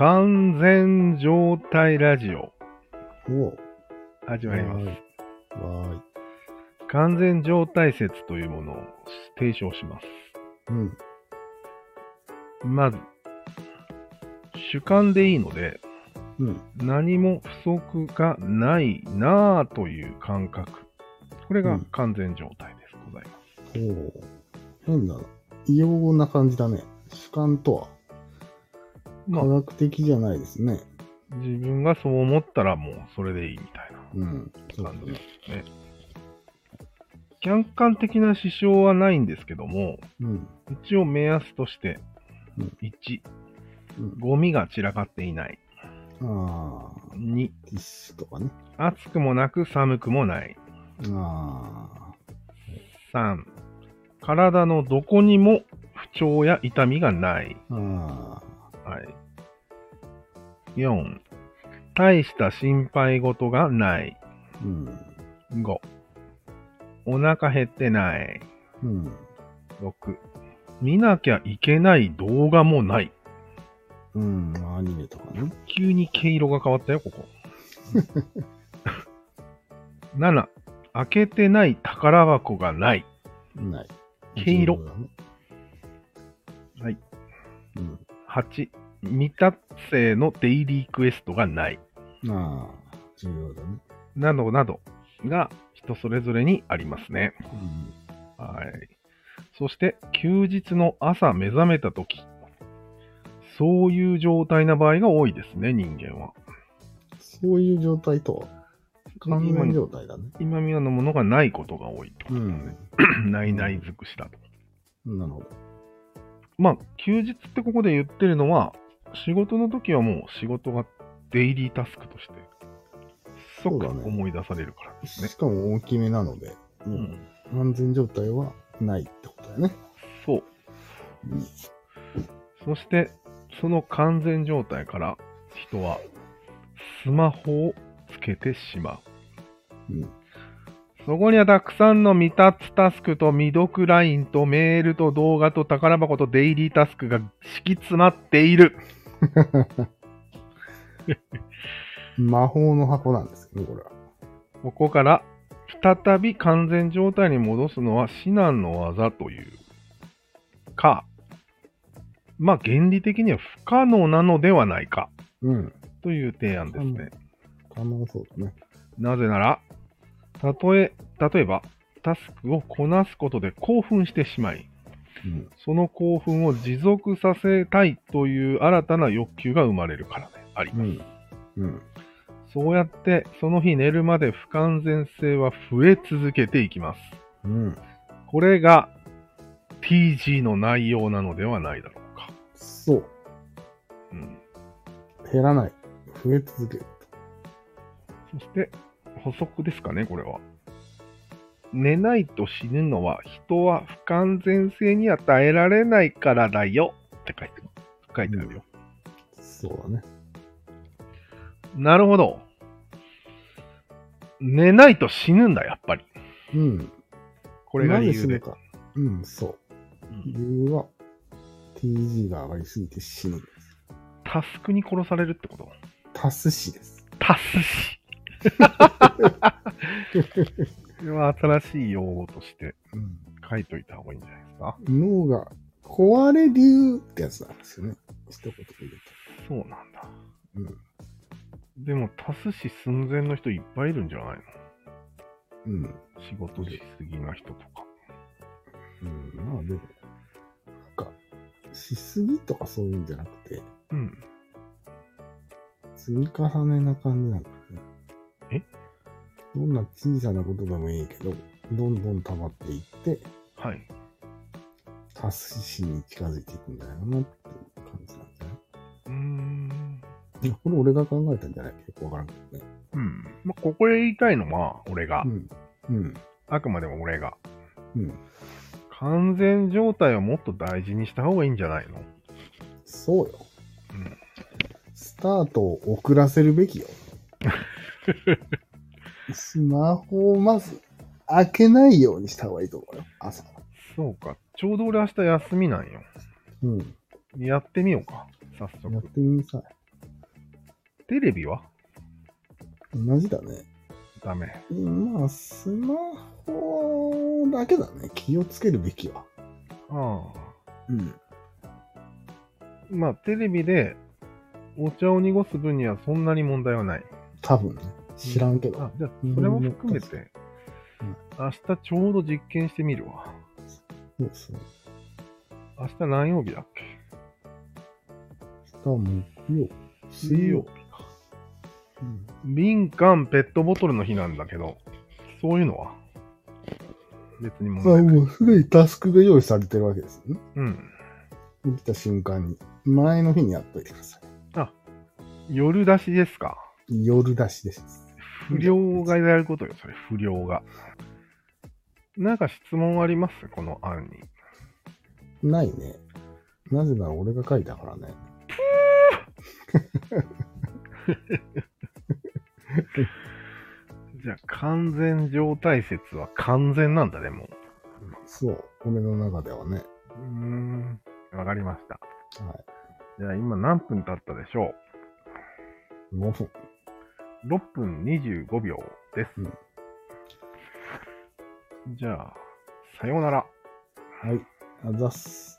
完全状態ラジオ、お始まります。わーい。完全状態説というものを提唱します。うん。まず、主観でいいので、うん。何も不足がないなぁという感覚。これがうん完全状態です。ございます。おお。変な、異様な感じだね。主観とはまあ科、学的じゃないですね。自分がそう思ったらもうそれでいいみたいうん。そうな感じでだね。すね。客観的な支障はないんですけども、うん。一応目安として、うん1、うん。ゴミが散らかっていない。ああ、2、ティッシュとかね。暑くもなく寒くもない。あ3、体のどこにも不調や痛みがない。あ、あはい。4、大した心配事がない。あ、うん。5、お腹減ってない。うん。6、見なきゃいけない動画もない。うん。アニメとかね。急に毛色が変わったよ、ここ。7、開けてない宝箱がない。ない。毛色。はい。うん。8、未達成のデイリークエストがない。ああ、重要だね。などなどが人それぞれにありますね。うん。はい。そして、休日の朝目覚めたとき、そういう状態な場合が多いですね、人間は。そういう状態とは？完全状態だね。今宮のものがないことが多いってこうとねん。ないない尽くしだと。なるほど。まあ、休日ってここで言ってるのは、仕事の時はもう仕事がデイリータスクとして、即そうだね思い出されるからですね。しかも大きめなので、う、もうん安全状態はないってことだよね。そう。うんそして、その完全状態から人はスマホをつけてしまう。うん。そこにはたくさんの未達タスクと未読ラインとメールと動画と宝箱とデイリータスクが敷き詰まっている。魔法の箱なんですよね、これは。ここから再び完全状態に戻すのは至難の技というか、まあ原理的には不可能なのではないかうん。という提案ですね。可能そうだね。なぜなら、たとえ、例えばタスクをこなすことで興奮してしまい、うん。その興奮を持続させたいという新たな欲求が生まれるからであります。うん。うん。そうやってその日寝るまで不完全性は増え続けていきます。うん。これが TG の内容なのではないだろうか。そう。うん、減らない。増え続ける。そして補足ですかね、これは。寝ないと死ぬのは人は不完全性に与えられないからだよって書いて書いてあるよ。そうだね。なるほど。寝ないと死ぬんだ、やっぱり。うん。これが理由で。でか。うん、そう。うん理由は、TG が上がりすぎて死ぬんです。タスクに殺されるってこと？タス死です。タス死。これは新しい用語としてうん。書いといた方がいいんじゃないですか？脳が壊れ流ってやつなんですよね。一言で言うそうなんだ。と。うん。でも、タス死寸前の人いっぱいいるんじゃないの？うん。仕事しすぎな人とか。うん、まあでも、なんか、しすぎとかそういうんじゃなくて、うん。積み重ねな感じなんだよね。え？どんな小さなことでもいいけど、どんどん溜まっていって、はい。達死に近づいていくんじゃないかなっていう感じなんじゃないうーん。いや、これ俺が考えたんじゃない？よくわからんけどね。うん。まあ、ここで言いたいのは、俺がう。ん。うん。あくまでも俺が。うん。完全状態をもっと大事にした方がいいんじゃないの？そうよ。うん。スタートを遅らせるべきよ。スマホをまず開けないようにした方がいいと思うよ。朝。そうか。ちょうど俺明日休みなんよ。うん。やってみようか。早速。やってみなさい。テレビは？同じだね。ダメ。まあ、スマホだけだね。気をつけるべきは。あうん。あ。まあ、テレビでお茶を濁す分にはそんなに問題はない。多分ね。知らんけど。あ、じゃあ、それも含めてうん、明日ちょうど実験してみるわ。そうですね。明日何曜日だっけ？明日木曜。水曜日か。うん。瓶缶ペットボトルの日なんだけど、そういうのは？別に問題あ、ない。もうすでにタスクが用意されてるわけですね。うん。起きた瞬間に。前の日にやっといてくださ夜出しですか？い。夜出しです。不良がやることよ、それ、不良が。なんか質問あります？この案に。ないね。なぜなら俺が書いたからね。じゃあ、完全状態説は完全なんだね、もそう。俺の中ではね。う。うーん。わかりました。はい。じゃあ、今何分経ったでしょ5分。う ?6 分25秒です。うんじゃあ、さようなら。はい。あざっす。